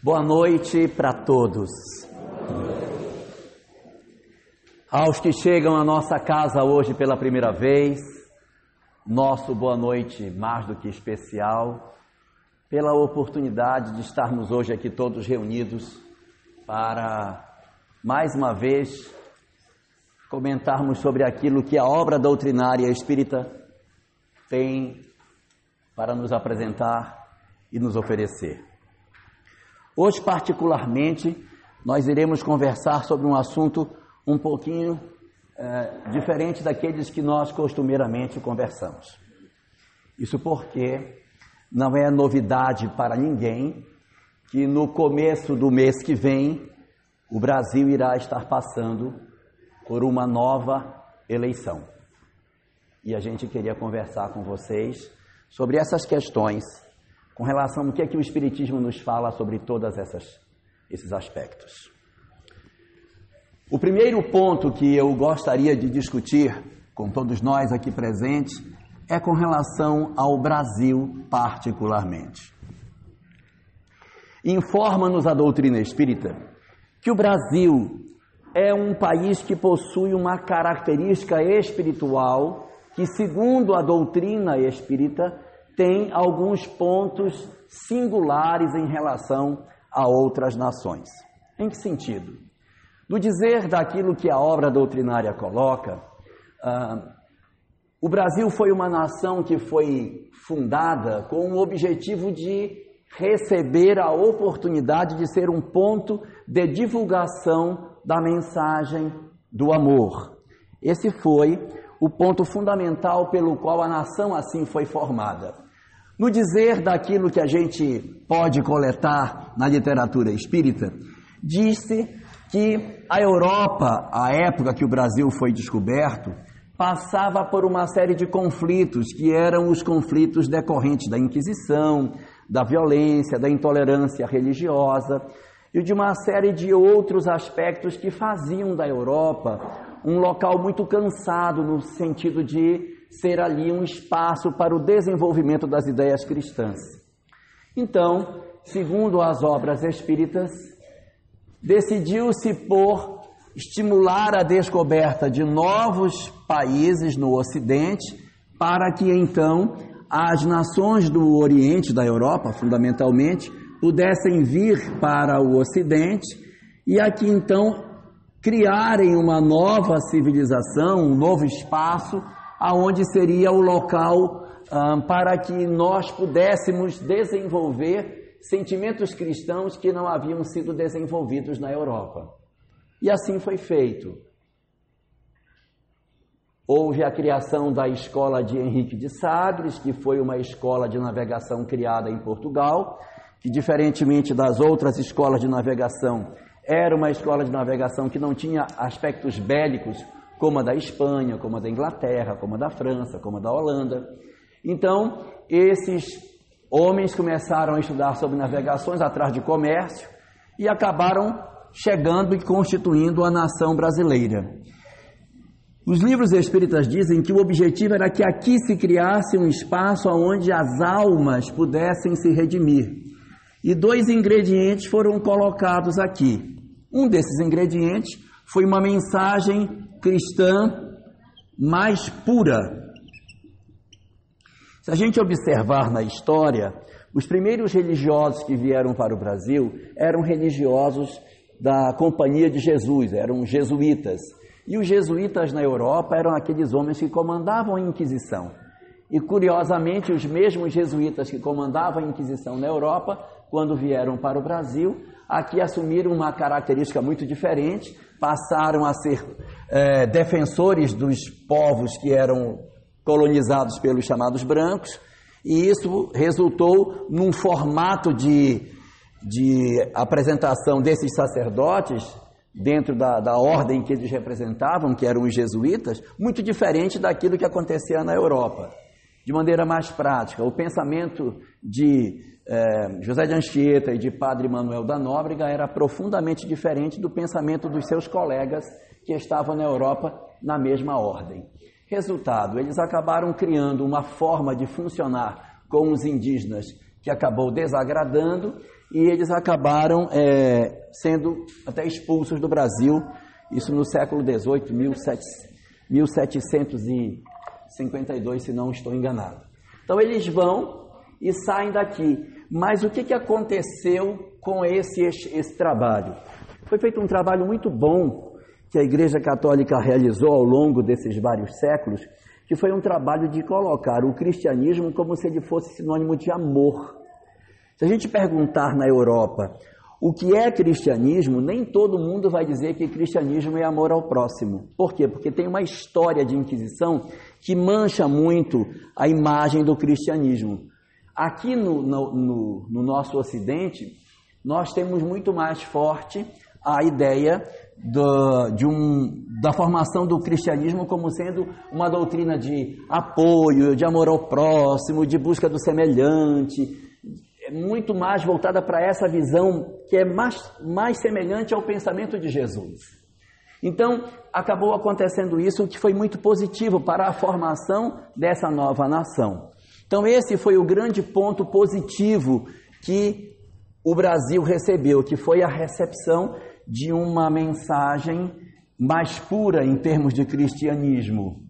Boa noite para todos. Aos que chegam à nossa casa hoje pela primeira vez, nosso boa noite mais do que especial, pela oportunidade de estarmos hoje aqui todos reunidos para, mais uma vez, comentarmos sobre aquilo que a obra doutrinária espírita tem para nos apresentar e nos oferecer. Hoje, particularmente, nós iremos conversar sobre um assunto um pouquinho é, diferente daqueles que nós costumeiramente conversamos. Isso porque não é novidade para ninguém que no começo do mês que vem o Brasil irá estar passando por uma nova eleição. E a gente queria conversar com vocês sobre essas questões com relação ao que é que o Espiritismo nos fala sobre todos esses aspectos. O primeiro ponto que eu gostaria de discutir com todos nós aqui presentes é com relação ao Brasil, particularmente. Informa-nos a doutrina espírita que o Brasil é um país que possui uma característica espiritual que, segundo a doutrina espírita, tem alguns pontos singulares em relação a outras nações. Em que sentido? No dizer daquilo que a obra doutrinária coloca, uh, o Brasil foi uma nação que foi fundada com o objetivo de receber a oportunidade de ser um ponto de divulgação da mensagem do amor. Esse foi o ponto fundamental pelo qual a nação assim foi formada. No dizer daquilo que a gente pode coletar na literatura espírita, disse que a Europa, a época que o Brasil foi descoberto, passava por uma série de conflitos que eram os conflitos decorrentes da Inquisição, da violência, da intolerância religiosa e de uma série de outros aspectos que faziam da Europa um local muito cansado no sentido de ser ali um espaço para o desenvolvimento das ideias cristãs. Então, segundo as obras espíritas, decidiu-se por estimular a descoberta de novos países no Ocidente, para que então as nações do Oriente, da Europa, fundamentalmente, pudessem vir para o Ocidente e aqui então criarem uma nova civilização, um novo espaço aonde seria o local um, para que nós pudéssemos desenvolver sentimentos cristãos que não haviam sido desenvolvidos na Europa. E assim foi feito. Houve a criação da escola de Henrique de Sagres, que foi uma escola de navegação criada em Portugal, que, diferentemente das outras escolas de navegação, era uma escola de navegação que não tinha aspectos bélicos como a da Espanha, como a da Inglaterra, como a da França, como a da Holanda. Então, esses homens começaram a estudar sobre navegações atrás de comércio e acabaram chegando e constituindo a nação brasileira. Os livros espíritas dizem que o objetivo era que aqui se criasse um espaço onde as almas pudessem se redimir. E dois ingredientes foram colocados aqui. Um desses ingredientes foi uma mensagem cristã mais pura. Se a gente observar na história, os primeiros religiosos que vieram para o Brasil eram religiosos da Companhia de Jesus, eram jesuítas. E os jesuítas na Europa eram aqueles homens que comandavam a Inquisição. E curiosamente, os mesmos jesuítas que comandavam a Inquisição na Europa, quando vieram para o Brasil, aqui assumiram uma característica muito diferente, passaram a ser é, defensores dos povos que eram colonizados pelos chamados brancos, e isso resultou num formato de, de apresentação desses sacerdotes dentro da, da ordem que eles representavam, que eram os jesuítas, muito diferente daquilo que acontecia na Europa. De maneira mais prática, o pensamento de é, José de Anchieta e de Padre Manuel da Nóbrega era profundamente diferente do pensamento dos seus colegas que estavam na Europa na mesma ordem. Resultado, eles acabaram criando uma forma de funcionar com os indígenas que acabou desagradando e eles acabaram é, sendo até expulsos do Brasil, isso no século XVIII, 1752, se não estou enganado. Então eles vão e saem daqui. Mas o que, que aconteceu com esse, esse trabalho? Foi feito um trabalho muito bom que a Igreja Católica realizou ao longo desses vários séculos, que foi um trabalho de colocar o cristianismo como se ele fosse sinônimo de amor. Se a gente perguntar na Europa o que é cristianismo, nem todo mundo vai dizer que cristianismo é amor ao próximo. Por quê? Porque tem uma história de Inquisição que mancha muito a imagem do cristianismo. Aqui no, no, no, no nosso Ocidente, nós temos muito mais forte a ideia do, de um, da formação do cristianismo como sendo uma doutrina de apoio, de amor ao próximo, de busca do semelhante, é muito mais voltada para essa visão que é mais, mais semelhante ao pensamento de Jesus. Então, acabou acontecendo isso, que foi muito positivo para a formação dessa nova nação. Então, esse foi o grande ponto positivo que o Brasil recebeu, que foi a recepção de uma mensagem mais pura em termos de cristianismo.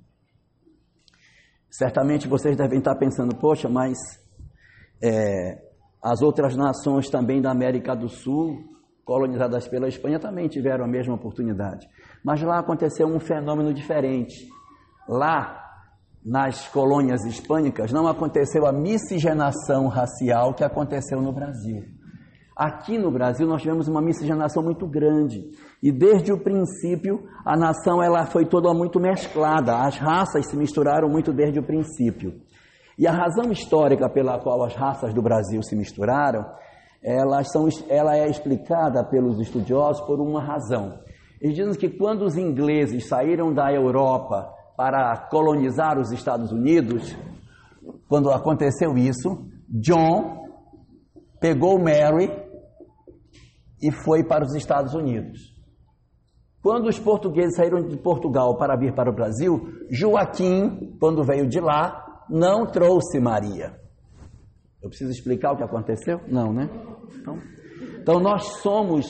Certamente vocês devem estar pensando, poxa, mas é, as outras nações também da América do Sul, colonizadas pela Espanha, também tiveram a mesma oportunidade. Mas lá aconteceu um fenômeno diferente. Lá, nas colônias hispânicas, não aconteceu a miscigenação racial que aconteceu no Brasil. Aqui no Brasil nós tivemos uma miscigenação muito grande e desde o princípio a nação ela foi toda muito mesclada, as raças se misturaram muito desde o princípio. E a razão histórica pela qual as raças do Brasil se misturaram, elas são, ela é explicada pelos estudiosos por uma razão. Eles dizem que quando os ingleses saíram da Europa para colonizar os Estados Unidos, quando aconteceu isso, John pegou Mary e foi para os Estados Unidos. Quando os portugueses saíram de Portugal para vir para o Brasil, Joaquim, quando veio de lá, não trouxe Maria. Eu preciso explicar o que aconteceu? Não, né? Então, então nós somos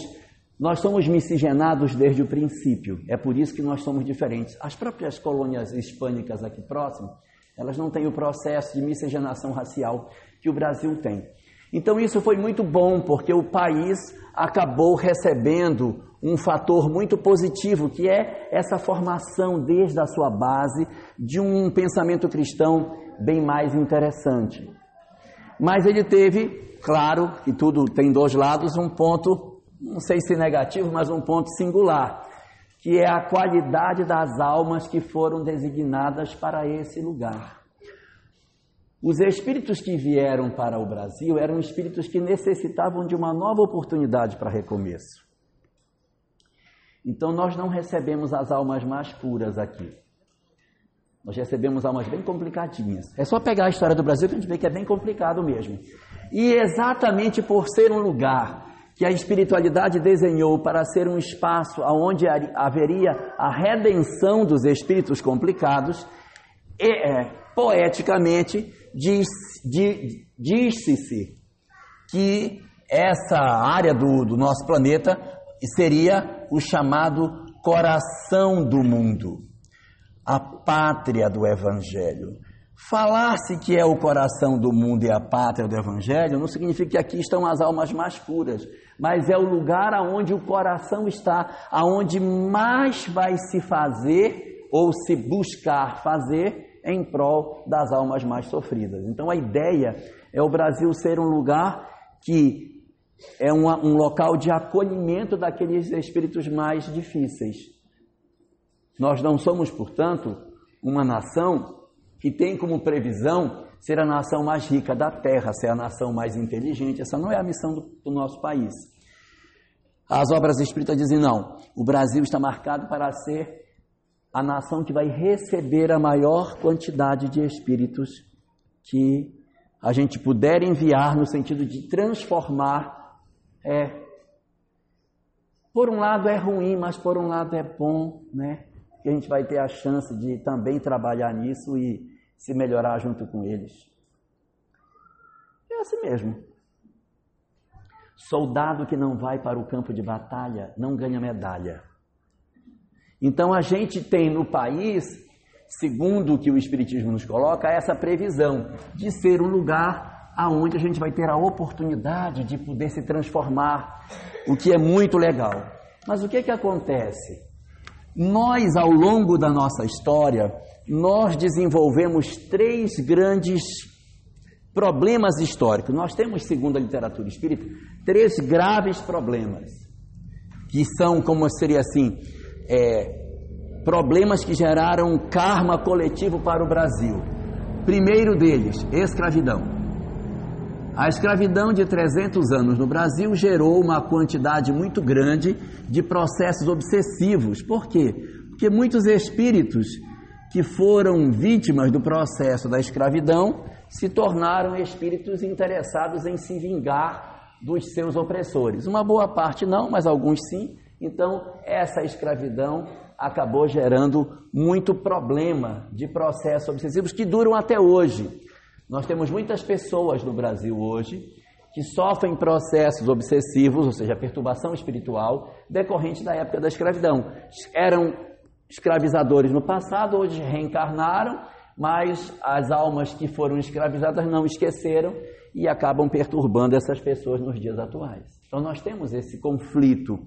nós somos miscigenados desde o princípio. É por isso que nós somos diferentes. As próprias colônias hispânicas aqui próximo, elas não têm o processo de miscigenação racial que o Brasil tem. Então isso foi muito bom, porque o país acabou recebendo um fator muito positivo, que é essa formação desde a sua base de um pensamento cristão bem mais interessante. Mas ele teve, claro, que tudo tem dois lados, um ponto, não sei se negativo, mas um ponto singular, que é a qualidade das almas que foram designadas para esse lugar. Os espíritos que vieram para o Brasil eram espíritos que necessitavam de uma nova oportunidade para recomeço. Então nós não recebemos as almas mais puras aqui. Nós recebemos almas bem complicadinhas. É só pegar a história do Brasil que a gente vê que é bem complicado mesmo. E exatamente por ser um lugar que a espiritualidade desenhou para ser um espaço onde haveria a redenção dos espíritos complicados, é, poeticamente diz-se diz, que essa área do, do nosso planeta seria o chamado coração do mundo a pátria do Evangelho. Falar-se que é o coração do mundo e a pátria do Evangelho não significa que aqui estão as almas mais puras, mas é o lugar aonde o coração está, aonde mais vai se fazer ou se buscar fazer em prol das almas mais sofridas. Então a ideia é o Brasil ser um lugar que é um, um local de acolhimento daqueles espíritos mais difíceis. Nós não somos, portanto, uma nação que tem como previsão ser a nação mais rica da terra, ser a nação mais inteligente. Essa não é a missão do, do nosso país. As obras espíritas dizem não. O Brasil está marcado para ser a nação que vai receber a maior quantidade de espíritos que a gente puder enviar no sentido de transformar. É, por um lado é ruim, mas por um lado é bom, né? Que a gente vai ter a chance de também trabalhar nisso e se melhorar junto com eles. É assim mesmo. Soldado que não vai para o campo de batalha não ganha medalha. Então a gente tem no país, segundo o que o Espiritismo nos coloca, essa previsão de ser um lugar aonde a gente vai ter a oportunidade de poder se transformar, o que é muito legal. Mas o que que acontece? Nós, ao longo da nossa história, nós desenvolvemos três grandes problemas históricos. Nós temos, segundo a literatura espírita, três graves problemas, que são, como seria assim, é, problemas que geraram karma coletivo para o Brasil. Primeiro deles, escravidão. A escravidão de 300 anos no Brasil gerou uma quantidade muito grande de processos obsessivos. Por quê? Porque muitos espíritos que foram vítimas do processo da escravidão se tornaram espíritos interessados em se vingar dos seus opressores. Uma boa parte não, mas alguns sim. Então, essa escravidão acabou gerando muito problema de processos obsessivos que duram até hoje. Nós temos muitas pessoas no Brasil hoje que sofrem processos obsessivos, ou seja, perturbação espiritual, decorrente da época da escravidão. Eram escravizadores no passado, hoje reencarnaram, mas as almas que foram escravizadas não esqueceram e acabam perturbando essas pessoas nos dias atuais. Então nós temos esse conflito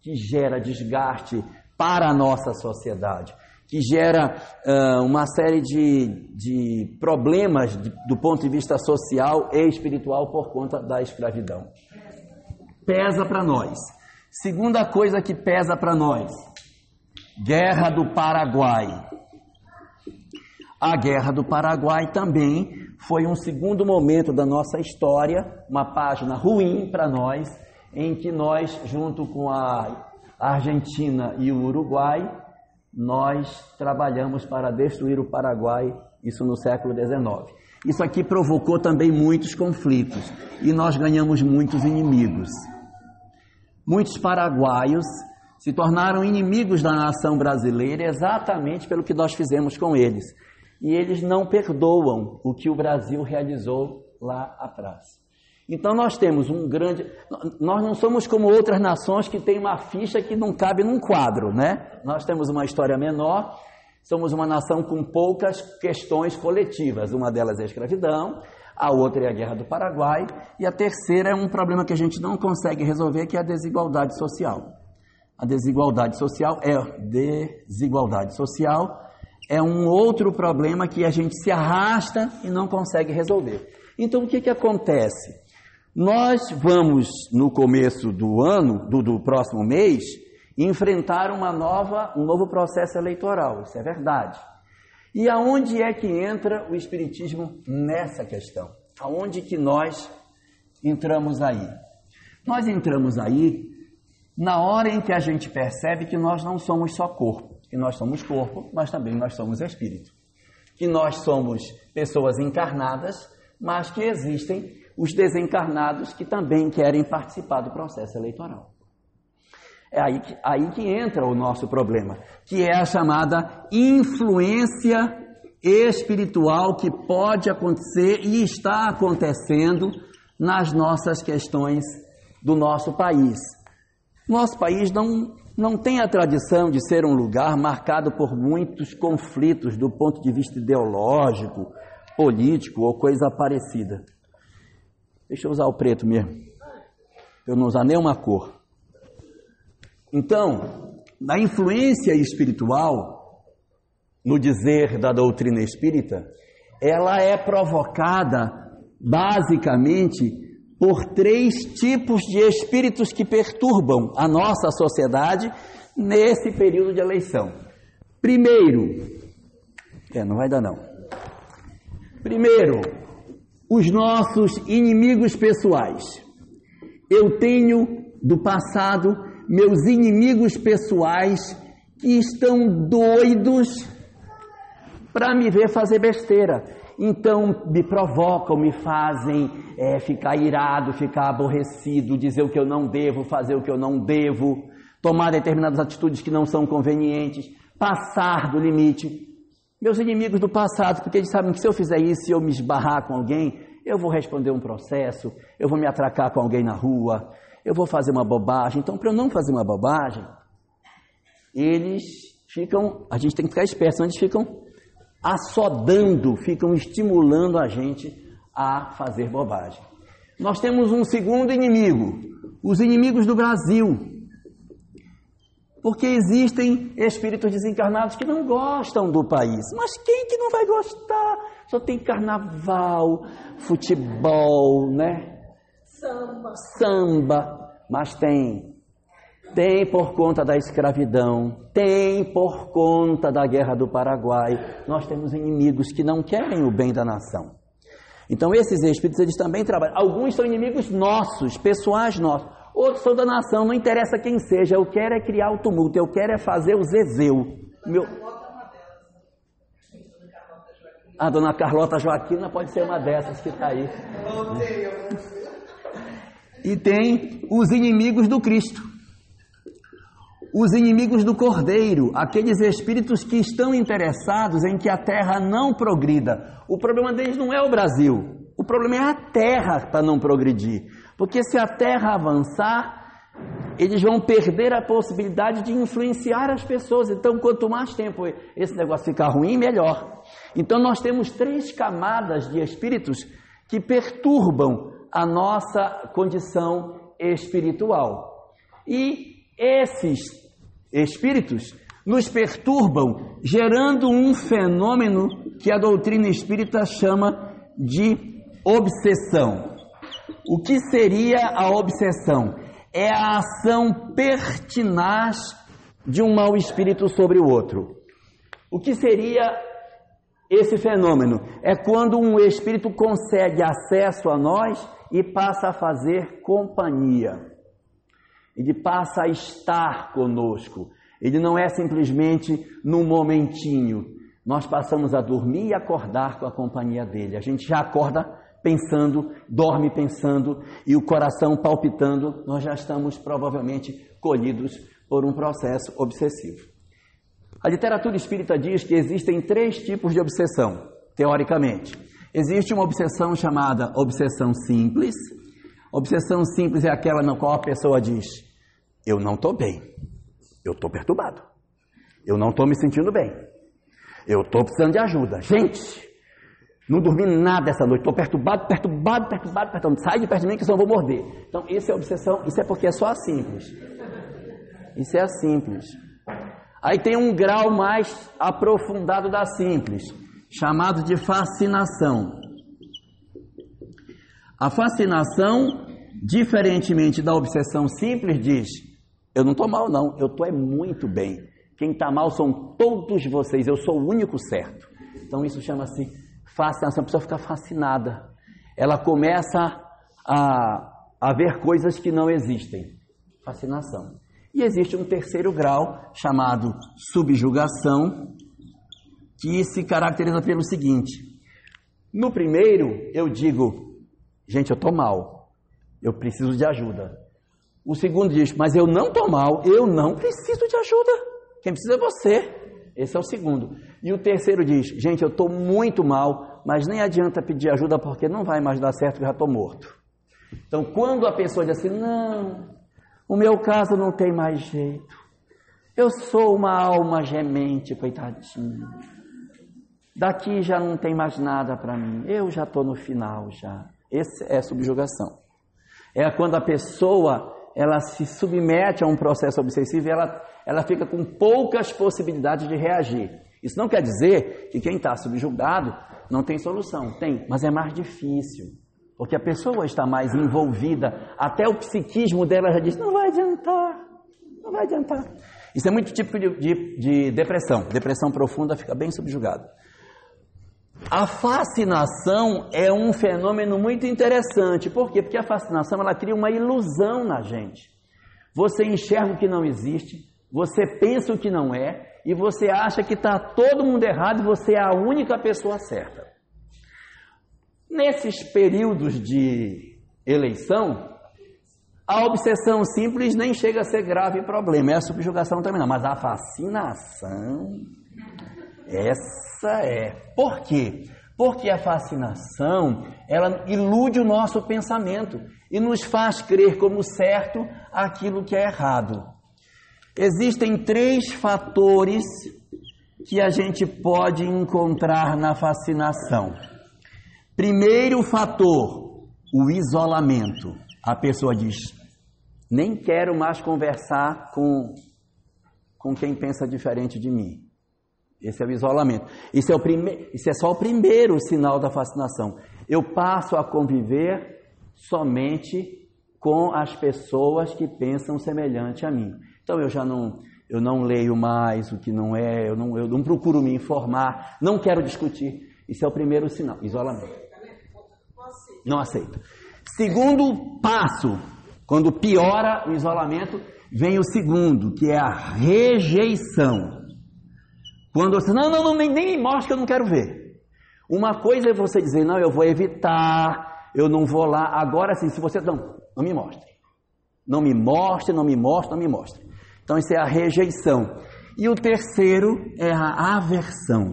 que gera desgaste para a nossa sociedade, que gera uh, uma série de, de problemas de, do ponto de vista social e espiritual por conta da escravidão. Pesa para nós. Segunda coisa que pesa para nós: Guerra do Paraguai. A Guerra do Paraguai também foi um segundo momento da nossa história, uma página ruim para nós, em que nós, junto com a Argentina e o Uruguai, nós trabalhamos para destruir o Paraguai, isso no século XIX. Isso aqui provocou também muitos conflitos e nós ganhamos muitos inimigos. Muitos paraguaios se tornaram inimigos da nação brasileira exatamente pelo que nós fizemos com eles. E eles não perdoam o que o Brasil realizou lá atrás. Então nós temos um grande. Nós não somos como outras nações que têm uma ficha que não cabe num quadro, né? Nós temos uma história menor, somos uma nação com poucas questões coletivas. Uma delas é a escravidão, a outra é a guerra do Paraguai, e a terceira é um problema que a gente não consegue resolver, que é a desigualdade social. A desigualdade social é desigualdade social é um outro problema que a gente se arrasta e não consegue resolver. Então o que, que acontece? Nós vamos, no começo do ano, do, do próximo mês, enfrentar uma nova, um novo processo eleitoral, isso é verdade. E aonde é que entra o Espiritismo nessa questão? Aonde que nós entramos aí? Nós entramos aí na hora em que a gente percebe que nós não somos só corpo, que nós somos corpo, mas também nós somos espírito. Que nós somos pessoas encarnadas, mas que existem os desencarnados que também querem participar do processo eleitoral. É aí que, aí que entra o nosso problema, que é a chamada influência espiritual que pode acontecer e está acontecendo nas nossas questões do nosso país. Nosso país não, não tem a tradição de ser um lugar marcado por muitos conflitos do ponto de vista ideológico, político ou coisa parecida. Deixa eu usar o preto mesmo. Eu não usar nenhuma cor. Então, na influência espiritual, no dizer da doutrina espírita, ela é provocada basicamente por três tipos de espíritos que perturbam a nossa sociedade nesse período de eleição. Primeiro, é, não vai dar não. Primeiro, os nossos inimigos pessoais. Eu tenho do passado meus inimigos pessoais que estão doidos para me ver fazer besteira. Então me provocam, me fazem é, ficar irado, ficar aborrecido, dizer o que eu não devo, fazer o que eu não devo, tomar determinadas atitudes que não são convenientes, passar do limite. Meus inimigos do passado, porque eles sabem que se eu fizer isso e eu me esbarrar com alguém, eu vou responder um processo, eu vou me atracar com alguém na rua, eu vou fazer uma bobagem. Então, para eu não fazer uma bobagem, eles ficam, a gente tem que ficar esperto, eles ficam assodando, ficam estimulando a gente a fazer bobagem. Nós temos um segundo inimigo, os inimigos do Brasil. Porque existem espíritos desencarnados que não gostam do país. Mas quem que não vai gostar? Só tem carnaval, futebol, né? Samba. Samba. Mas tem. Tem por conta da escravidão, tem por conta da guerra do Paraguai. Nós temos inimigos que não querem o bem da nação. Então esses espíritos eles também trabalham. Alguns são inimigos nossos, pessoais nossos. Outros são da nação, não interessa quem seja. Eu quero é criar o tumulto, eu quero é fazer o zezeu. Meu... A dona Carlota Joaquina pode ser uma dessas que está aí. E tem os inimigos do Cristo. Os inimigos do Cordeiro, aqueles espíritos que estão interessados em que a terra não progrida. O problema deles não é o Brasil, o problema é a terra para não progredir. Porque se a terra avançar, eles vão perder a possibilidade de influenciar as pessoas. Então, quanto mais tempo esse negócio ficar ruim, melhor. Então, nós temos três camadas de espíritos que perturbam a nossa condição espiritual. E esses espíritos nos perturbam, gerando um fenômeno que a doutrina espírita chama de obsessão. O que seria a obsessão? É a ação pertinaz de um mau espírito sobre o outro. O que seria esse fenômeno? É quando um espírito consegue acesso a nós e passa a fazer companhia. Ele passa a estar conosco. Ele não é simplesmente num momentinho. Nós passamos a dormir e acordar com a companhia dele. A gente já acorda pensando, dorme pensando e o coração palpitando, nós já estamos provavelmente colhidos por um processo obsessivo. A literatura espírita diz que existem três tipos de obsessão, teoricamente. Existe uma obsessão chamada obsessão simples. Obsessão simples é aquela na qual a pessoa diz: Eu não estou bem, eu estou perturbado, eu não estou me sentindo bem, eu estou precisando de ajuda. Gente, não dormi nada essa noite, estou perturbado, perturbado, perturbado, perturbado. Sai de perto de mim que senão eu vou morder. Então, isso é obsessão, isso é porque é só a simples. Isso é a simples. Aí tem um grau mais aprofundado da simples, chamado de fascinação. A fascinação, diferentemente da obsessão simples, diz: Eu não estou mal, não, eu estou é muito bem. Quem está mal são todos vocês, eu sou o único certo. Então, isso chama-se fascinação, a pessoa fica fascinada. Ela começa a, a ver coisas que não existem. Fascinação. E existe um terceiro grau chamado subjugação, que se caracteriza pelo seguinte: no primeiro, eu digo, gente, eu estou mal, eu preciso de ajuda. O segundo diz, mas eu não estou mal, eu não preciso de ajuda. Quem precisa é você. Esse é o segundo. E o terceiro diz: Gente, eu estou muito mal, mas nem adianta pedir ajuda porque não vai mais dar certo, já estou morto. Então, quando a pessoa diz assim: Não, o meu caso não tem mais jeito. Eu sou uma alma gemente, coitadinho. Daqui já não tem mais nada para mim. Eu já estou no final já. Essa é subjugação. É quando a pessoa ela se submete a um processo obsessivo e ela ela fica com poucas possibilidades de reagir. Isso não quer dizer que quem está subjugado não tem solução. Tem, mas é mais difícil. Porque a pessoa está mais envolvida, até o psiquismo dela já diz: não vai adiantar, não vai adiantar. Isso é muito típico de, de, de depressão. Depressão profunda fica bem subjugado. A fascinação é um fenômeno muito interessante. Por quê? Porque a fascinação ela cria uma ilusão na gente. Você enxerga o que não existe, você pensa o que não é e você acha que está todo mundo errado e você é a única pessoa certa. Nesses períodos de eleição, a obsessão simples nem chega a ser grave problema, é a subjugação também não, mas a fascinação, essa é. Por quê? Porque a fascinação, ela ilude o nosso pensamento e nos faz crer como certo aquilo que é errado. Existem três fatores que a gente pode encontrar na fascinação. Primeiro fator, o isolamento. A pessoa diz: nem quero mais conversar com, com quem pensa diferente de mim. Esse é o isolamento. Isso é, o prime... Isso é só o primeiro sinal da fascinação. Eu passo a conviver somente com as pessoas que pensam semelhante a mim. Então eu já não, eu não leio mais o que não é, eu não, eu não procuro me informar, não quero discutir. Isso é o primeiro sinal, isolamento. Não aceito. Segundo passo, quando piora o isolamento, vem o segundo, que é a rejeição. Quando você, não, não, não nem, nem mostra que eu não quero ver. Uma coisa é você dizer, não, eu vou evitar, eu não vou lá. Agora sim, se você, não, não me mostre. Não me mostre, não me mostre, não me mostre. Então isso é a rejeição. E o terceiro é a aversão.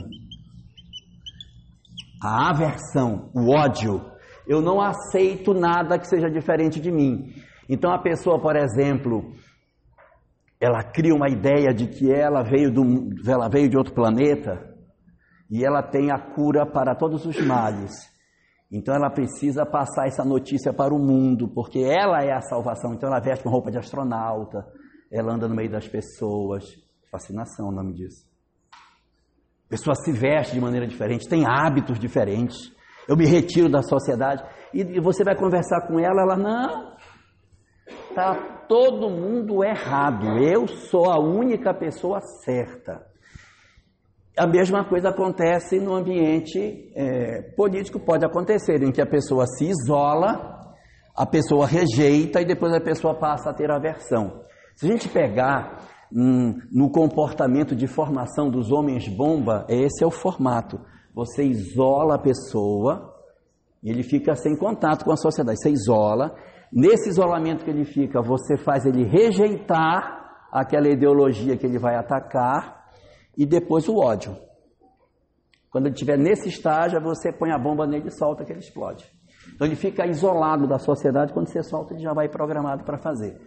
A aversão, o ódio. Eu não aceito nada que seja diferente de mim. Então a pessoa, por exemplo, ela cria uma ideia de que ela veio, do, ela veio de outro planeta e ela tem a cura para todos os males. Então ela precisa passar essa notícia para o mundo, porque ela é a salvação. Então ela veste com roupa de astronauta, ela anda no meio das pessoas. Fascinação, o nome disso. A pessoa se veste de maneira diferente, tem hábitos diferentes. Eu me retiro da sociedade e você vai conversar com ela, ela não, tá todo mundo errado. Eu sou a única pessoa certa. A mesma coisa acontece no ambiente é, político, pode acontecer, em que a pessoa se isola, a pessoa rejeita e depois a pessoa passa a ter aversão. Se a gente pegar hum, no comportamento de formação dos homens bomba, esse é o formato. Você isola a pessoa, ele fica sem contato com a sociedade. Você isola, Nesse isolamento que ele fica, você faz ele rejeitar aquela ideologia que ele vai atacar e depois o ódio. Quando ele estiver nesse estágio, você põe a bomba nele e solta que ele explode. Então ele fica isolado da sociedade, quando você solta, ele já vai programado para fazer.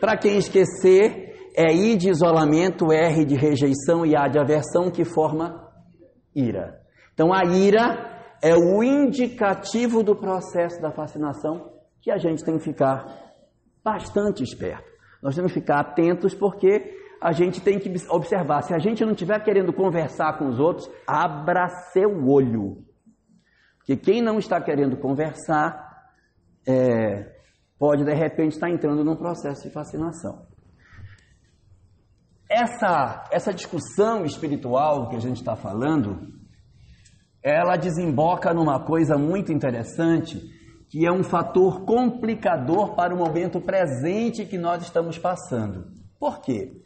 Para quem esquecer, é I de isolamento, R de rejeição e A de aversão que forma ira. Então a ira é o indicativo do processo da fascinação que a gente tem que ficar bastante esperto. Nós temos que ficar atentos porque a gente tem que observar. Se a gente não estiver querendo conversar com os outros, abra seu olho. Porque quem não está querendo conversar é, pode de repente estar entrando num processo de fascinação. Essa, essa discussão espiritual que a gente está falando, ela desemboca numa coisa muito interessante que é um fator complicador para o momento presente que nós estamos passando. Por quê?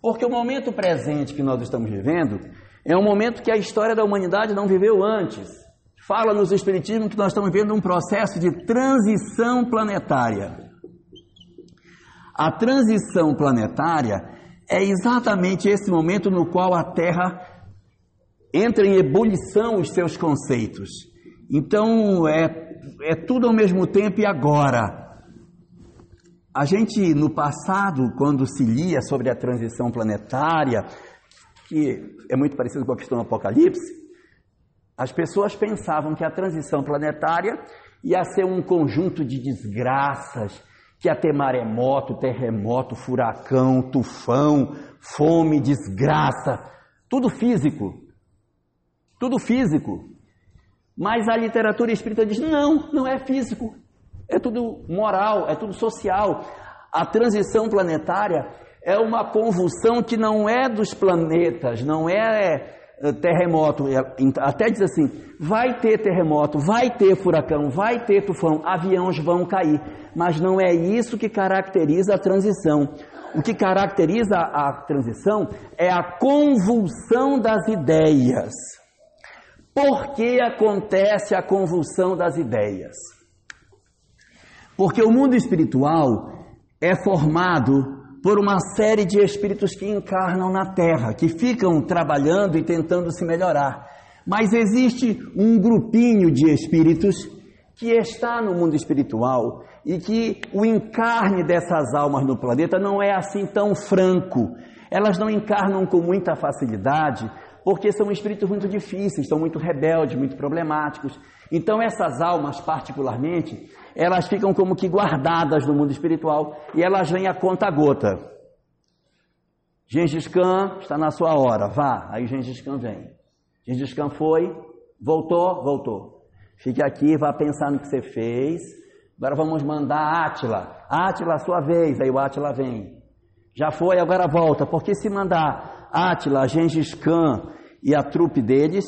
Porque o momento presente que nós estamos vivendo é um momento que a história da humanidade não viveu antes. Fala nos Espiritismos que nós estamos vivendo um processo de transição planetária. A transição planetária é exatamente esse momento no qual a Terra entra em ebulição os seus conceitos. Então, é é tudo ao mesmo tempo e agora. A gente, no passado, quando se lia sobre a transição planetária, que é muito parecido com a questão do Apocalipse, as pessoas pensavam que a transição planetária ia ser um conjunto de desgraças, que ia ter maremoto, terremoto, furacão, tufão, fome, desgraça, tudo físico. Tudo físico. Mas a literatura espírita diz: não, não é físico, é tudo moral, é tudo social. A transição planetária é uma convulsão que não é dos planetas, não é, terremoto. É, até diz assim: vai ter terremoto, vai ter furacão, vai ter tufão, aviões vão cair. Mas não é isso que caracteriza a transição. O que caracteriza a transição é a convulsão das ideias. Por que acontece a convulsão das ideias? Porque o mundo espiritual é formado por uma série de espíritos que encarnam na Terra, que ficam trabalhando e tentando se melhorar. Mas existe um grupinho de espíritos que está no mundo espiritual e que o encarne dessas almas no planeta não é assim tão franco. Elas não encarnam com muita facilidade, porque são espíritos muito difíceis, são muito rebeldes, muito problemáticos. Então essas almas, particularmente, elas ficam como que guardadas no mundo espiritual e elas vêm a conta gota. Gengis Khan está na sua hora, vá. Aí Gengis Khan vem. Gengis Khan foi, voltou, voltou. Fique aqui, vá pensar no que você fez. Agora vamos mandar Átila. Átila, sua vez. Aí o Átila vem. Já foi, agora volta. Porque se mandar Átila, Gengis Khan e a trupe deles,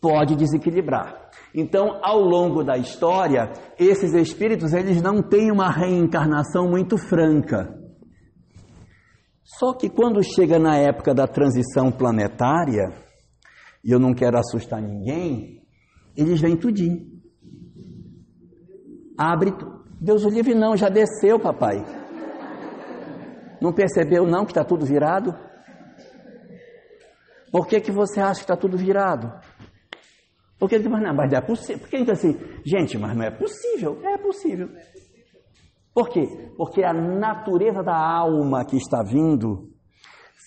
pode desequilibrar. Então, ao longo da história, esses espíritos eles não têm uma reencarnação muito franca. Só que quando chega na época da transição planetária, e eu não quero assustar ninguém, eles vêm tudinho. Abre, Deus o livre não, já desceu, papai. Não percebeu não que está tudo virado? Por que, que você acha que está tudo virado? Porque ele mas não, mas não é possível. Porque ele diz assim, gente, mas não é possível. É possível. Por quê? Porque a natureza da alma que está vindo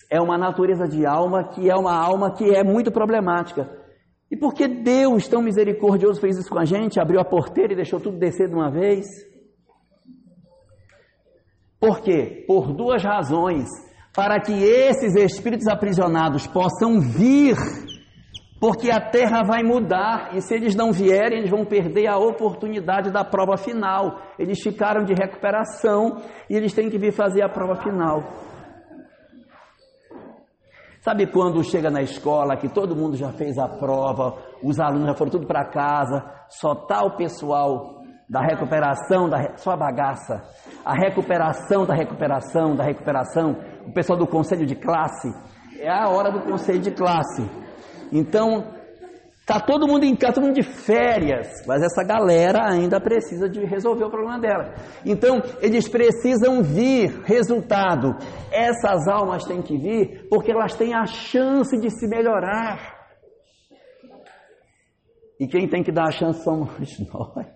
é uma natureza de alma que é uma alma que é muito problemática. E porque Deus, tão misericordioso, fez isso com a gente, abriu a porteira e deixou tudo descer de uma vez? Por quê? Por duas razões. Para que esses espíritos aprisionados possam vir porque a terra vai mudar e se eles não vierem, eles vão perder a oportunidade da prova final. Eles ficaram de recuperação e eles têm que vir fazer a prova final. Sabe quando chega na escola que todo mundo já fez a prova, os alunos já foram tudo para casa, só está o pessoal da recuperação, da sua bagaça, a recuperação da recuperação, da recuperação, o pessoal do conselho de classe, é a hora do conselho de classe. Então, tá todo mundo em casa, todo mundo de férias, mas essa galera ainda precisa de resolver o problema dela. Então, eles precisam vir, resultado. Essas almas têm que vir porque elas têm a chance de se melhorar. E quem tem que dar a chance somos nós.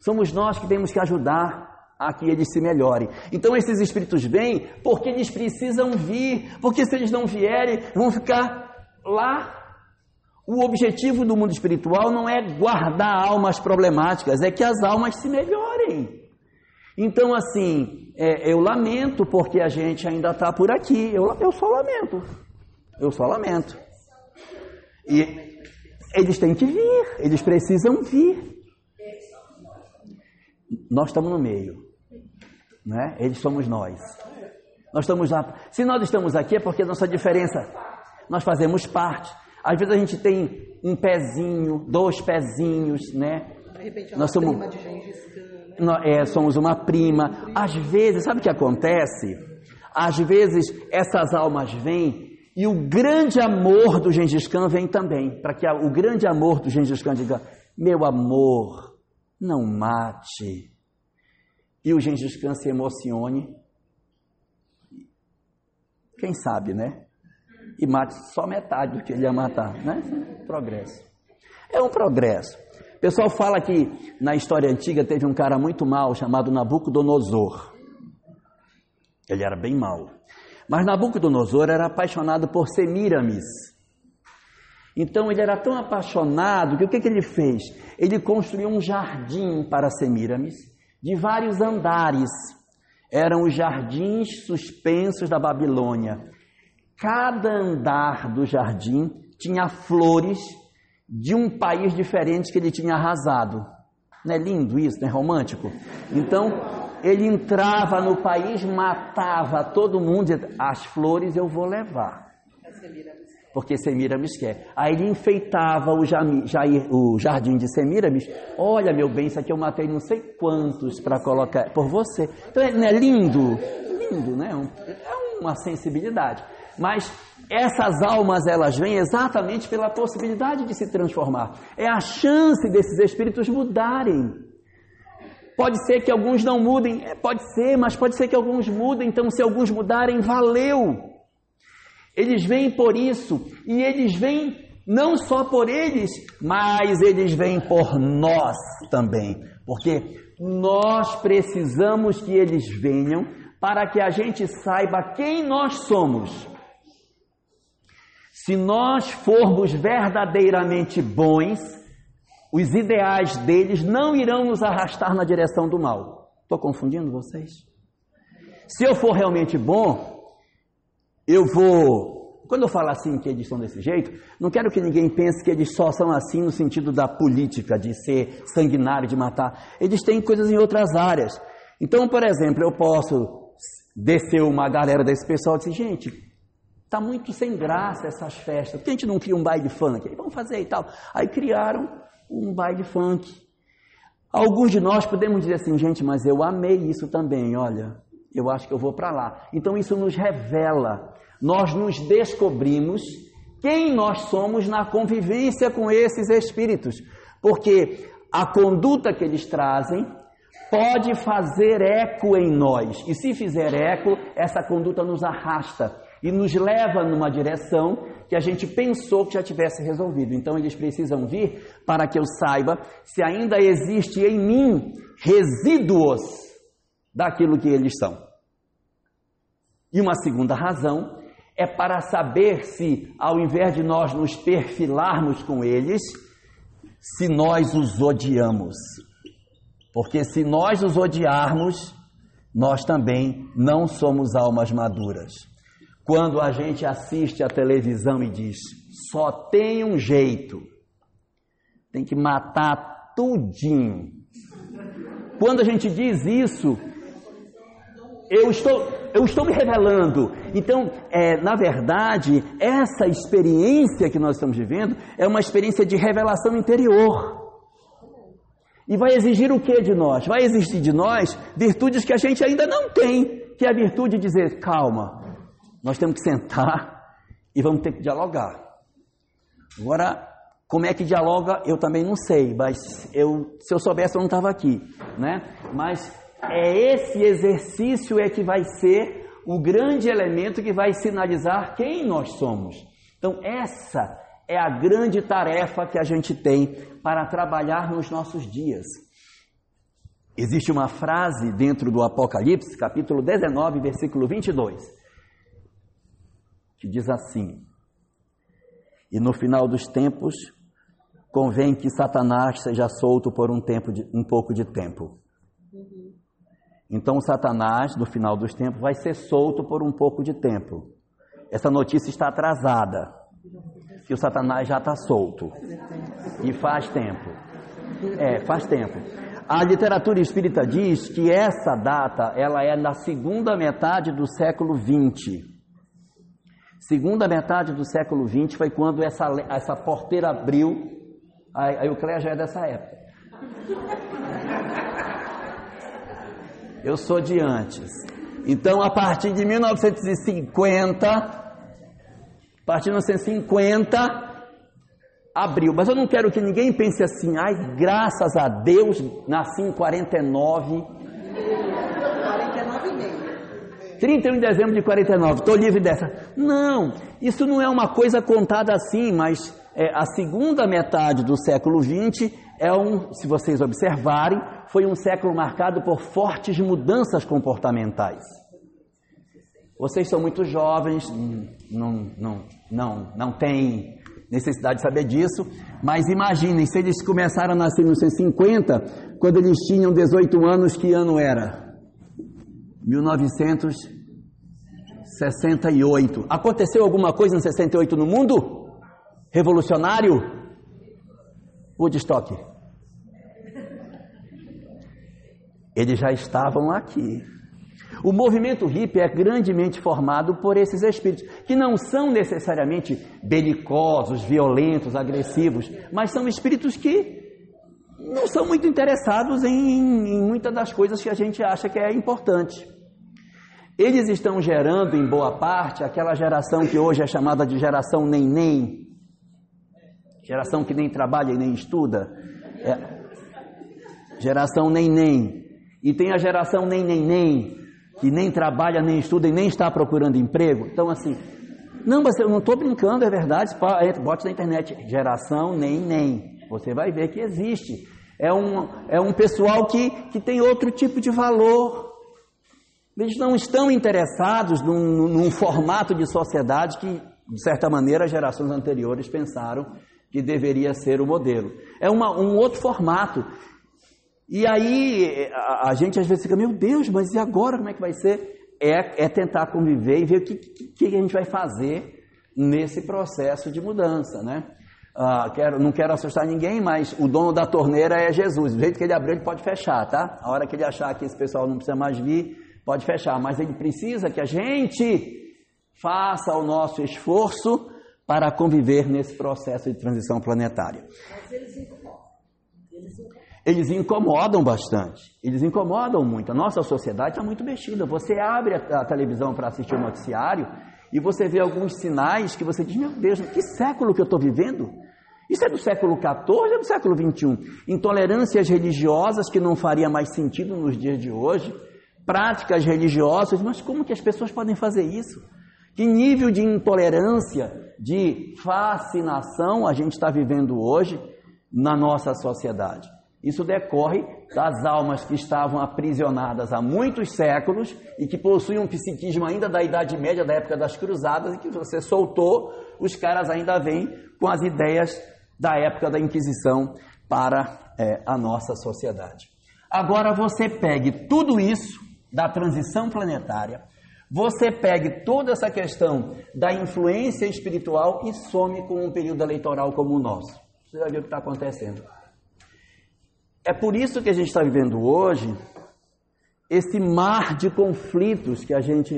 Somos nós que temos que ajudar a que eles se melhorem. Então esses espíritos vêm porque eles precisam vir, porque se eles não vierem, vão ficar lá o objetivo do mundo espiritual não é guardar almas problemáticas, é que as almas se melhorem. Então, assim, é, eu lamento porque a gente ainda está por aqui. Eu, eu só lamento. Eu só lamento. E eles têm que vir, eles precisam vir. Nós estamos no meio. Né? Eles somos nós. Nós estamos lá. Se nós estamos aqui é porque nossa diferença nós fazemos parte. Às vezes a gente tem um pezinho, dois pezinhos, né? De repente é nós somos, prima de Gengis Khan. nós, é, somos uma prima. Às vezes, sabe o que acontece? Às vezes essas almas vêm e o grande amor do Gengis Khan vem também. Para que o grande amor do Gengis Khan diga: Meu amor, não mate. E o Gengis Khan se emocione. Quem sabe, né? E mate só metade do que ele ia matar, né? Progresso. É um progresso. O pessoal fala que na história antiga teve um cara muito mau chamado Nabucodonosor. Ele era bem mau. Mas Nabucodonosor era apaixonado por Semiramis. Então ele era tão apaixonado que o que, que ele fez? Ele construiu um jardim para Semiramis de vários andares. Eram os jardins suspensos da Babilônia. Cada andar do jardim tinha flores de um país diferente que ele tinha arrasado. Não é lindo isso, não é romântico? Então, ele entrava no país, matava todo mundo, as flores eu vou levar. Porque Semiramis quer. Aí ele enfeitava o, jair, o jardim de Semiramis. Olha, meu bem, isso aqui eu matei não sei quantos para colocar por você. Então, não é lindo? Lindo, né? É uma sensibilidade. Mas essas almas elas vêm exatamente pela possibilidade de se transformar. É a chance desses espíritos mudarem. Pode ser que alguns não mudem, é, pode ser, mas pode ser que alguns mudem. Então, se alguns mudarem, valeu. Eles vêm por isso e eles vêm não só por eles, mas eles vêm por nós também, porque nós precisamos que eles venham para que a gente saiba quem nós somos. Se nós formos verdadeiramente bons, os ideais deles não irão nos arrastar na direção do mal. Estou confundindo vocês? Se eu for realmente bom, eu vou quando eu falo assim que eles são desse jeito, não quero que ninguém pense que eles só são assim no sentido da política, de ser sanguinário, de matar. Eles têm coisas em outras áreas. Então, por exemplo, eu posso descer uma galera desse pessoal e dizer, gente, tá muito sem graça essas festas, por que a gente não cria um baile funk? Aí, vamos fazer e tal. Aí criaram um baile funk. Alguns de nós podemos dizer assim, gente, mas eu amei isso também, olha, eu acho que eu vou para lá. Então isso nos revela nós nos descobrimos quem nós somos na convivência com esses espíritos, porque a conduta que eles trazem pode fazer eco em nós, e se fizer eco, essa conduta nos arrasta e nos leva numa direção que a gente pensou que já tivesse resolvido. Então eles precisam vir para que eu saiba se ainda existe em mim resíduos daquilo que eles são. E uma segunda razão é para saber se, ao invés de nós nos perfilarmos com eles, se nós os odiamos. Porque se nós os odiarmos, nós também não somos almas maduras. Quando a gente assiste a televisão e diz, só tem um jeito, tem que matar tudinho. Quando a gente diz isso, eu estou, eu estou me revelando. Então, é, na verdade, essa experiência que nós estamos vivendo é uma experiência de revelação interior. E vai exigir o que de nós? Vai exigir de nós virtudes que a gente ainda não tem, que é a virtude de dizer, calma, nós temos que sentar e vamos ter que dialogar. Agora, como é que dialoga, eu também não sei, mas eu, se eu soubesse, eu não estava aqui, né? Mas é esse exercício é que vai ser o grande elemento que vai sinalizar quem nós somos. Então, essa é a grande tarefa que a gente tem para trabalhar nos nossos dias. Existe uma frase dentro do Apocalipse, capítulo 19, versículo 22, que diz assim: E no final dos tempos, convém que Satanás seja solto por um, tempo de, um pouco de tempo. Então, Satanás, no final dos tempos, vai ser solto por um pouco de tempo. Essa notícia está atrasada, que o Satanás já está solto. E faz tempo. É, faz tempo. A literatura espírita diz que essa data ela é na segunda metade do século XX. Segunda metade do século XX foi quando essa, essa porteira abriu. Aí, aí o Cléia já é dessa época. Eu sou de antes. Então, a partir de 1950, a partir de 1950, abriu. Mas eu não quero que ninguém pense assim, ai, graças a Deus, nasci em 49. 31 de dezembro de 49, estou livre dessa. Não, isso não é uma coisa contada assim, mas é, a segunda metade do século XX é um, se vocês observarem, foi um século marcado por fortes mudanças comportamentais. Vocês são muito jovens, não, não, não, não têm necessidade de saber disso, mas imaginem, se eles começaram a nascer em 1950, quando eles tinham 18 anos, que ano era? 1968. Aconteceu alguma coisa em 68 no mundo? Revolucionário? Woodstock. Eles já estavam aqui. O movimento hippie é grandemente formado por esses espíritos, que não são necessariamente belicosos, violentos, agressivos, mas são espíritos que não são muito interessados em, em muitas das coisas que a gente acha que é importante. Eles estão gerando, em boa parte, aquela geração que hoje é chamada de geração nem-nem, geração que nem trabalha e nem estuda, é, geração nem-nem, e tem a geração nem, nem, nem, que nem trabalha, nem estuda e nem está procurando emprego. Então, assim, Não, mas eu não estou brincando, é verdade. Bote na internet, geração nem nem. Você vai ver que existe. É um, é um pessoal que, que tem outro tipo de valor. Eles não estão interessados num, num formato de sociedade que, de certa maneira, gerações anteriores pensaram que deveria ser o modelo. É uma, um outro formato. E aí a, a, gente às vezes fica, meu Deus, mas e agora como é que vai ser? É, é tentar conviver e ver o que, que, que, a gente vai fazer nesse processo de mudança, né? Ah, quero, não quero assustar ninguém, mas o dono da torneira é Jesus. Do jeito que ele abrir, ele pode fechar, tá? A hora que ele achar que esse pessoal não precisa mais vir, pode fechar. Mas ele precisa que a gente faça o nosso esforço para conviver nesse processo de transição planetária. Mas eles incomodam. Eles incomodam. Eles incomodam bastante. Eles incomodam muito. A nossa sociedade está muito mexida. Você abre a, televisão para assistir o noticiário e você vê alguns sinais que você diz: Meu Deus, que século que eu estou vivendo? Isso é do século XIV ou é do século XXI? Intolerâncias religiosas que não faria mais sentido nos dias de hoje, práticas religiosas, mas como que as pessoas podem fazer isso? Que nível de intolerância, de fascinação a gente está vivendo hoje na nossa sociedade? Isso decorre das almas que estavam aprisionadas há muitos séculos e que possuem um psiquismo ainda da Idade Média, da época das Cruzadas, e que você soltou, os caras ainda vêm com as ideias da época da Inquisição para é, a nossa sociedade. Agora você pegue tudo isso da transição planetária, você pegue toda essa questão da influência espiritual e some com um período eleitoral como o nosso. Você vai ver o que está acontecendo. É por isso que a gente está vivendo hoje esse mar de conflitos que a gente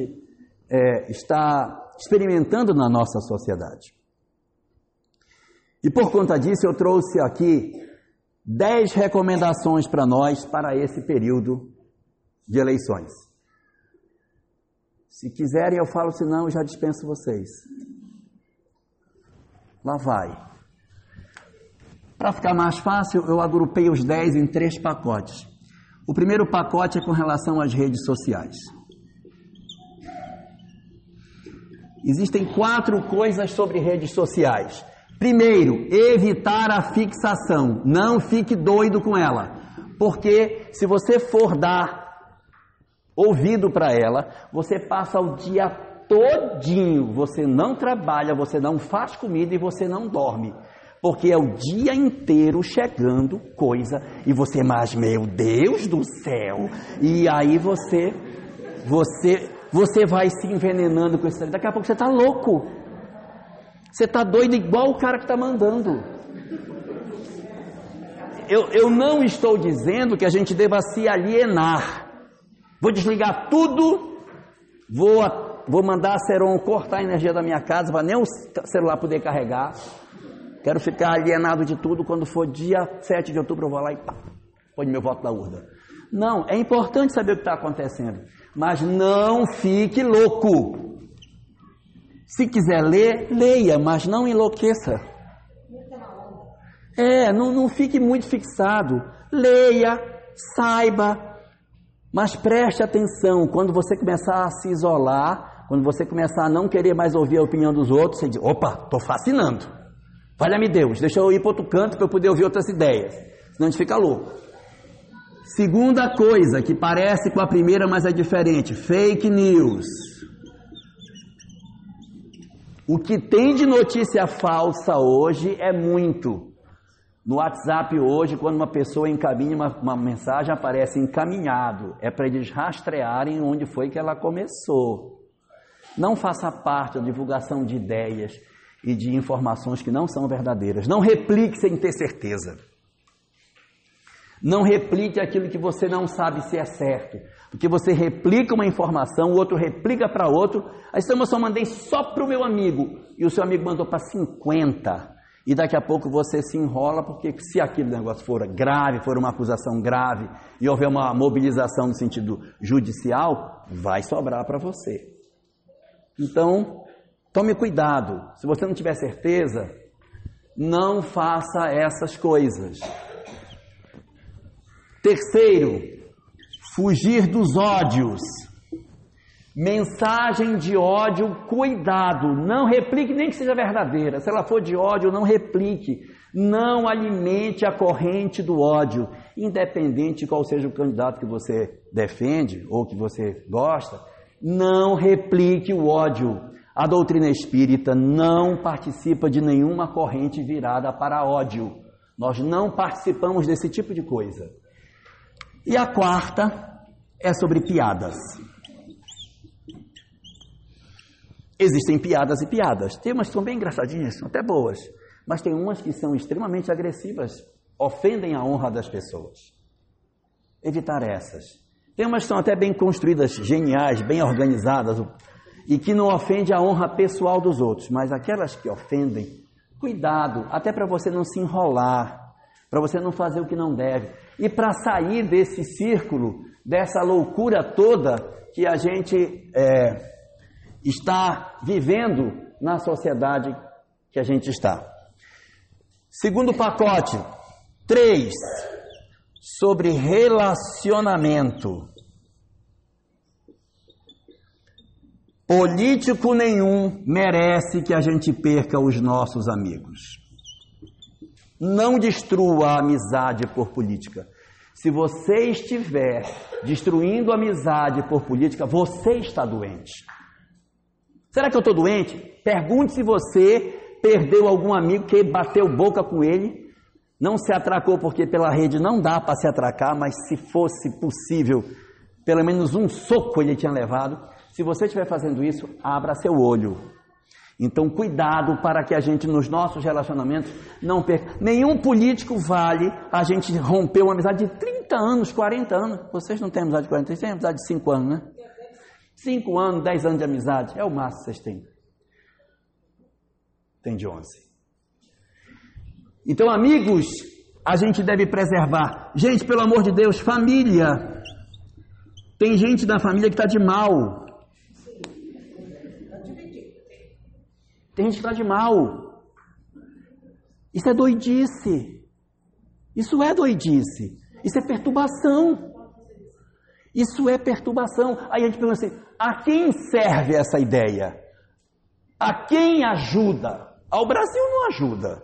é, está experimentando na nossa sociedade. E por conta disso, eu trouxe aqui dez recomendações para nós para esse período de eleições. Se quiserem, eu falo, se não, eu já dispenso vocês. Lá vai. Para ficar mais fácil, eu agrupei os 10 em três pacotes. O primeiro pacote é com relação às redes sociais. Existem quatro coisas sobre redes sociais. Primeiro, evitar a fixação. Não fique doido com ela. Porque se você for dar ouvido para ela, você passa o dia todinho, você não trabalha, você não faz comida e você não dorme porque é o dia inteiro chegando coisa e você, mas meu Deus do céu, e aí você, você, você vai se envenenando com isso. Daqui a pouco você está louco, você está doido igual o cara que está mandando. Eu, eu não estou dizendo que a gente deva se alienar. Vou desligar tudo, vou, vou mandar a Seron cortar a energia da minha casa para nem o celular poder carregar Quero ficar alienado de tudo. Quando for dia 7 de outubro, eu vou lá e pá, põe meu voto na urna. Não, é importante saber o que está acontecendo. Mas não fique louco. Se quiser ler, leia, mas não enlouqueça. É, não, não fique muito fixado. Leia, saiba, mas preste atenção. Quando você começar a se isolar, quando você começar a não querer mais ouvir a opinião dos outros, você diz: opa, estou fascinando. Valha-me Deus, deixa eu ir para outro canto para eu poder ouvir outras ideias. Senão a gente fica louco. Segunda coisa, que parece com a primeira, mas é diferente: fake news. O que tem de notícia falsa hoje é muito. No WhatsApp hoje, quando uma pessoa encaminha uma, uma mensagem, aparece encaminhado. É para eles rastrearem onde foi que ela começou. Não faça parte da divulgação de ideias e de informações que não são verdadeiras. Não replique sem ter certeza. Não replique aquilo que você não sabe se é certo. Porque você replica uma informação, o outro replica para outro. Aí você eu só mandei só para o meu amigo. E o seu amigo mandou para 50. E daqui a pouco você se enrola, porque se aquele negócio for grave, for uma acusação grave, e houver uma mobilização no sentido judicial, vai sobrar para você. Então, Tome cuidado. Se você não tiver certeza, não faça essas coisas. Terceiro, fugir dos ódios. Mensagem de ódio, cuidado, não replique nem que seja verdadeira. Se ela for de ódio, não replique. Não alimente a corrente do ódio, independente de qual seja o candidato que você defende ou que você gosta. Não replique o ódio. A doutrina espírita não participa de nenhuma corrente virada para ódio. Nós não participamos desse tipo de coisa. E a quarta é sobre piadas. Existem piadas e piadas. Tem umas que são bem engraçadinhas, são até boas. Mas tem umas que são extremamente agressivas, ofendem a honra das pessoas. Evitar essas. Tem umas que são até bem construídas, geniais, bem organizadas, e que não ofende a honra pessoal dos outros. Mas aquelas que ofendem, cuidado, até para você não se enrolar, para você não fazer o que não deve. E para sair desse círculo, dessa loucura toda que a gente é, está vivendo na sociedade que a gente está. Segundo pacote, três, sobre relacionamento. Político nenhum merece que a gente perca os nossos amigos. Não destrua a amizade por política. Se você estiver destruindo a amizade por política, você está doente. Será que eu estou doente? Pergunte se você perdeu algum amigo que bateu boca com ele, não se atracou porque pela rede não dá para se atracar, mas se fosse possível, pelo menos um soco ele tinha levado. Se você estiver fazendo isso, abra seu olho. Então, cuidado para que a gente, nos nossos relacionamentos, não perca. Nenhum político vale a gente romper uma amizade de 30 anos, 40 anos. Vocês não têm amizade de 40, vocês têm amizade de 5 anos, né? Cinco anos, dez anos de amizade, é o máximo que vocês têm. Tem de onze. Então, amigos, a gente deve preservar. Gente, pelo amor de Deus, família. Tem gente da família que está de mal. Tem gente que está de mal. Isso é doidice. Isso é doidice. Isso é perturbação. Isso é perturbação. Aí a gente pergunta assim: a quem serve essa ideia? A quem ajuda? Ao Brasil não ajuda.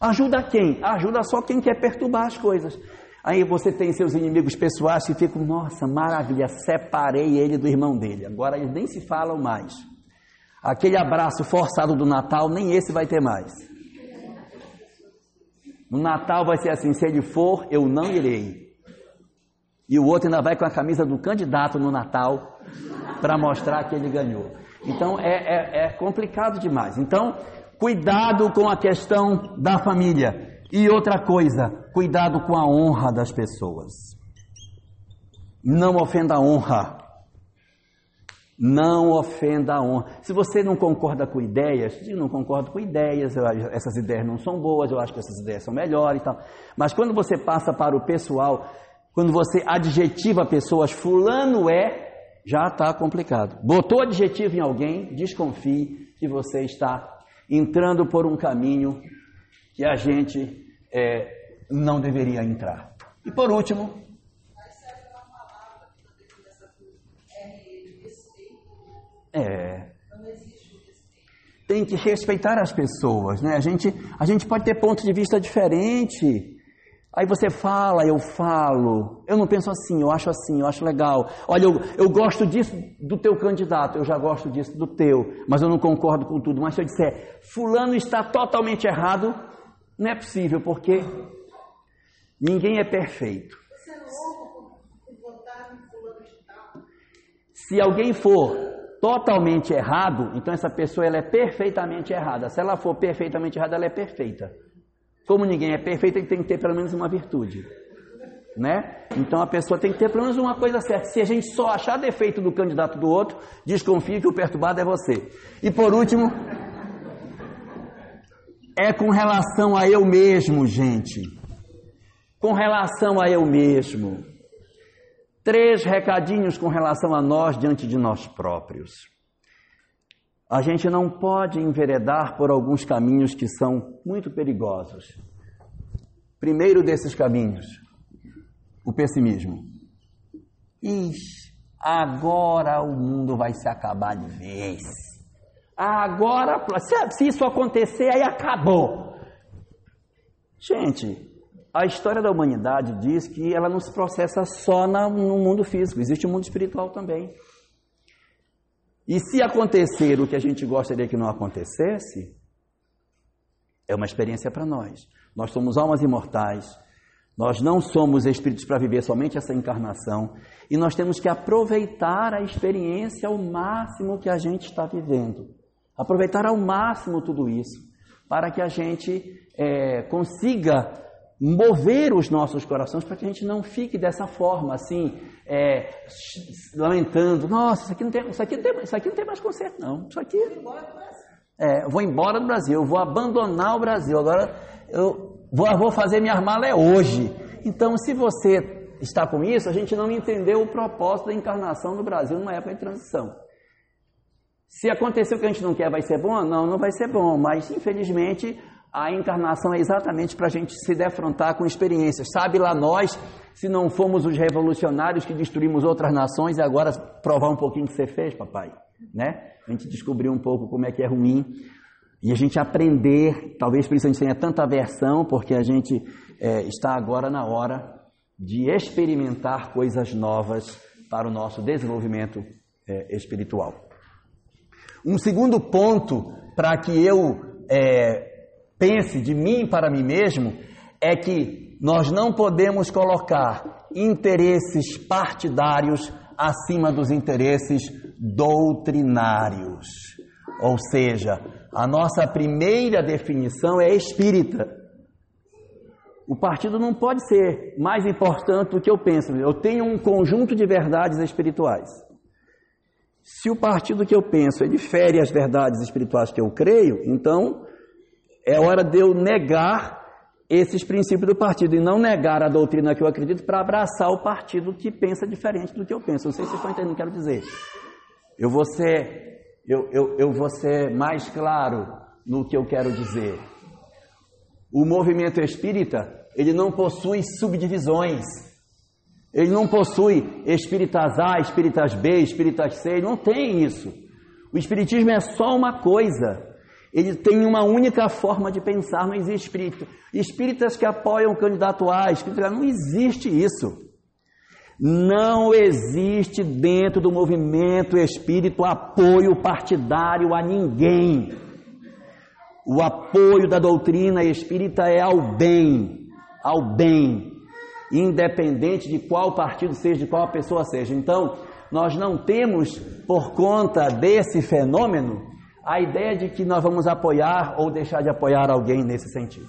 Ajuda a quem? Ajuda só quem quer perturbar as coisas. Aí você tem seus inimigos pessoais que ficam, nossa, maravilha, separei ele do irmão dele. Agora eles nem se falam mais. Aquele abraço forçado do Natal, nem esse vai ter mais. No Natal vai ser assim: se ele for, eu não irei. E o outro ainda vai com a camisa do candidato no Natal para mostrar que ele ganhou. Então é, é, é complicado demais. Então, cuidado com a questão da família. E outra coisa, cuidado com a honra das pessoas. Não ofenda a honra. Não ofenda a honra. Se você não concorda com ideias, eu não concordo com ideias, essas ideias não são boas, eu acho que essas ideias são melhores e tal. Mas quando você passa para o pessoal, quando você adjetiva pessoas, fulano é, já está complicado. Botou adjetivo em alguém, desconfie que você está entrando por um caminho que a gente é, não deveria entrar. E por último. É. Tem que respeitar as pessoas, né? A gente, a gente pode ter ponto de vista diferente. Aí você fala, eu falo, eu não penso assim, eu acho assim, eu acho legal. Olha, eu, eu gosto disso do teu candidato, eu já gosto disso do teu, mas eu não concordo com tudo. Mas se eu disser, fulano está totalmente errado, não é possível, porque ninguém é perfeito. Se alguém for totalmente errado, então essa pessoa ela é perfeitamente errada. Se ela for perfeitamente errada, ela é perfeita. Como ninguém é perfeito, ele tem que ter pelo menos uma virtude. Né? Então a pessoa tem que ter pelo menos uma coisa certa. Se a gente só achar defeito do candidato do outro, desconfie que o perturbado é você. E por último, é com relação a eu mesmo, gente. Com relação a eu mesmo. Três recadinhos com relação a nós diante de nós próprios. A gente não pode enveredar por alguns caminhos que são muito perigosos. Primeiro desses caminhos, o pessimismo. Ixi, agora o mundo vai se acabar de vez. Agora, se isso acontecer, aí acabou. Gente, a história da humanidade diz que ela não se processa só no mundo físico, existe o um mundo espiritual também. E se acontecer o que a gente gostaria que não acontecesse, é uma experiência para nós. Nós somos almas imortais, nós não somos espíritos para viver somente essa encarnação e nós temos que aproveitar a experiência ao máximo que a gente está vivendo. Aproveitar ao máximo tudo isso para que a gente é, consiga mover os nossos corações para que a gente não fique dessa forma, assim, é, lamentando, nossa, isso aqui, não tem, isso, aqui não tem, isso aqui não tem mais conserto, não. Isso aqui. É, vou embora do Brasil, eu vou abandonar o Brasil. Agora eu vou, vou fazer minha malas é hoje. Então, se você está com isso, a gente não entendeu o propósito da encarnação do Brasil numa época de transição. Se acontecer o que a gente não quer, vai ser bom? Não, não vai ser bom, mas infelizmente a encarnação é exatamente para a gente se defrontar com experiências. Sabe lá nós, se não fomos os revolucionários que destruímos outras nações e agora provar um pouquinho que você fez, papai, né? A gente descobrir um pouco como é que é ruim e a gente aprender, talvez por isso a gente tenha tanta aversão, porque a gente é, está agora na hora de experimentar coisas novas para o nosso desenvolvimento é, espiritual. Um segundo ponto para que eu é, pense de mim para mim mesmo é que nós não podemos colocar interesses partidários acima dos interesses doutrinários. Ou seja, a nossa primeira definição é espírita. O partido não pode ser mais importante do que eu penso. Eu tenho um conjunto de verdades espirituais. Se o partido que eu penso ele difere as verdades espirituais que eu creio, então é hora de eu negar esses princípios do partido e não negar a doutrina que eu acredito para abraçar o partido que pensa diferente do que eu penso. Não sei se vocês estão entendendo o que eu quero dizer. Eu vou ser, eu, eu, eu vou ser mais claro no que eu quero dizer. O movimento espírita, ele não possui subdivisões. Ele não possui espíritas A, espíritas B, espíritas C, não tem isso. O espiritismo é só uma coisa. Ele tem uma única forma de pensar, não existe espírito. Espíritas que apoiam o candidato A, espírita não existe isso. Não existe dentro do movimento espírito apoio partidário a ninguém. O apoio da doutrina espírita é ao bem, ao bem, independente de qual partido seja, de qual pessoa seja. Então, nós não temos, por conta desse fenômeno, a ideia de que nós vamos apoiar ou deixar de apoiar alguém nesse sentido.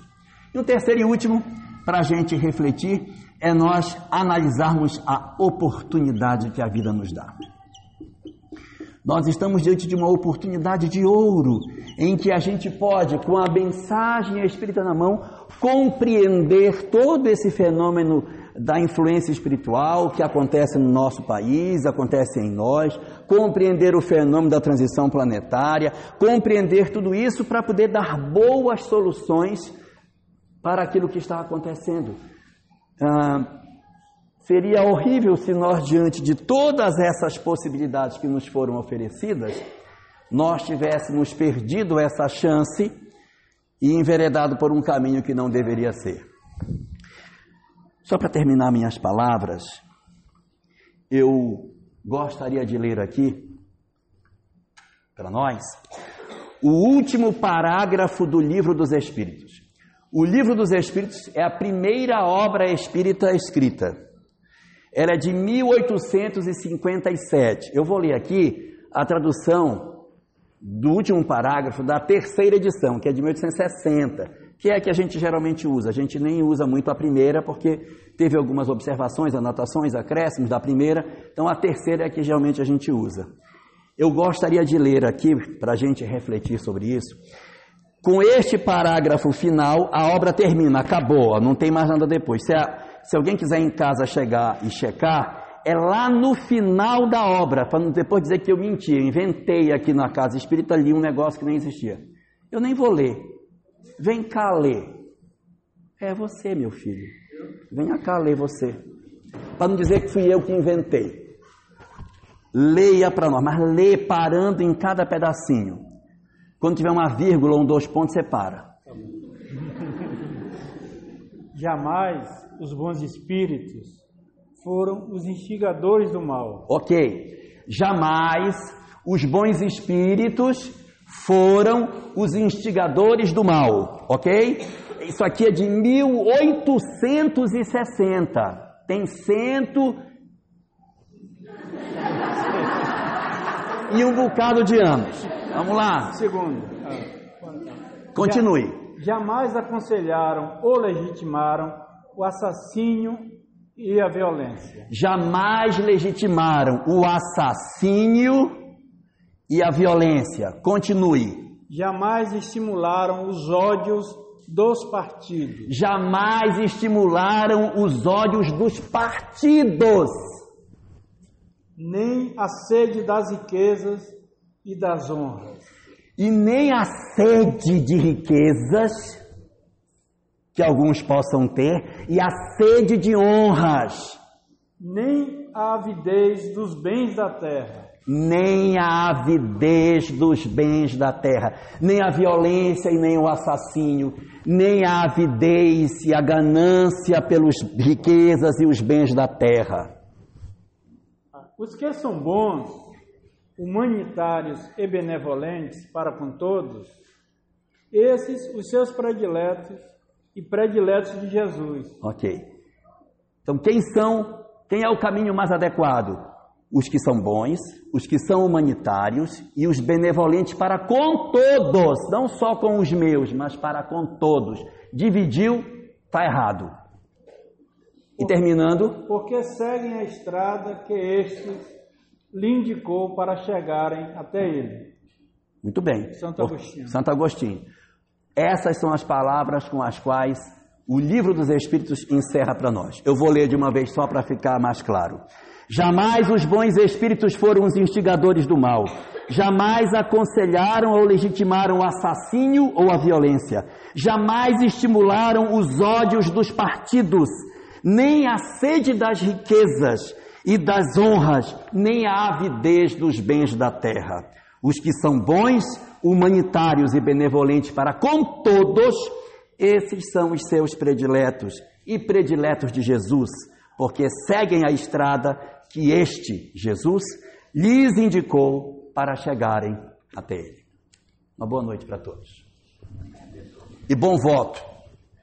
E o terceiro e último, para a gente refletir, é nós analisarmos a oportunidade que a vida nos dá. Nós estamos diante de uma oportunidade de ouro, em que a gente pode, com a mensagem espírita na mão, compreender todo esse fenômeno da influência espiritual que acontece no nosso país, acontece em nós, compreender o fenômeno da transição planetária, compreender tudo isso para poder dar boas soluções para aquilo que está acontecendo. Ah, seria horrível se nós, diante de todas essas possibilidades que nos foram oferecidas, nós tivéssemos perdido essa chance e enveredado por um caminho que não deveria ser. Só para terminar minhas palavras, eu gostaria de ler aqui para nós o último parágrafo do Livro dos Espíritos. O Livro dos Espíritos é a primeira obra espírita escrita. Ela é de 1857. Eu vou ler aqui a tradução do último parágrafo da terceira edição, que é de 1860 que é a que a gente geralmente usa. A gente nem usa muito a primeira, porque teve algumas observações, anotações, acréscimos da primeira, então a terceira é a que geralmente a gente usa. Eu gostaria de ler aqui, para a gente refletir sobre isso. Com este parágrafo final, a obra termina, acabou, não tem mais nada depois. Se, a, se alguém quiser em casa chegar e checar, é lá no final da obra, para depois dizer que eu menti, eu inventei aqui na casa espírita ali um negócio que nem existia. Eu nem vou ler, Vem cá ler. É você, meu filho. Venha cá ler você. Para não dizer que fui eu que inventei. Leia para nós, mas lê parando em cada pedacinho. Quando tiver uma vírgula ou um dois pontos, você para. Jamais os bons espíritos foram os instigadores do mal. Ok. Jamais os bons espíritos foram os instigadores do mal. Ok? Isso aqui é de 1860. Tem cento e um bocado de anos. Vamos lá. Segundo, Continue. jamais aconselharam ou legitimaram o assassínio e a violência. Jamais legitimaram o assassínio e a violência. Continue. Jamais estimularam os ódios dos partidos. Jamais estimularam os ódios dos partidos. nem a sede das riquezas e das honras, e nem a sede de riquezas que alguns possam ter e a sede de honras, nem a avidez dos bens da terra, nem a avidez dos bens da terra, nem a violência e nem o assassínio, nem a avidez e a ganância pelas riquezas e os bens da terra. Os que são bons, humanitários e benevolentes para com todos, esses os seus prediletos e prediletos de Jesus. Ok. Então, quem são, quem é o caminho mais adequado? Os que são bons, os que são humanitários e os benevolentes para com todos, não só com os meus, mas para com todos. Dividiu, está errado. E terminando, Porque seguem a estrada que este lhe indicou para chegarem até ele. muito bem. Santo Agostinho. Santo Agostinho. Essas são as palavras com as quais o livro dos Espíritos encerra para nós. Eu vou ler de uma vez só para ficar mais claro. Jamais os bons espíritos foram os instigadores do mal. Jamais aconselharam ou legitimaram o assassínio ou a violência. Jamais estimularam os ódios dos partidos, nem a sede das riquezas e das honras, nem a avidez dos bens da terra. Os que são bons, humanitários e benevolentes para com todos, esses são os seus prediletos e prediletos de Jesus, porque seguem a estrada que este, Jesus, lhes indicou para chegarem até Ele. Uma boa noite para todos. E bom voto.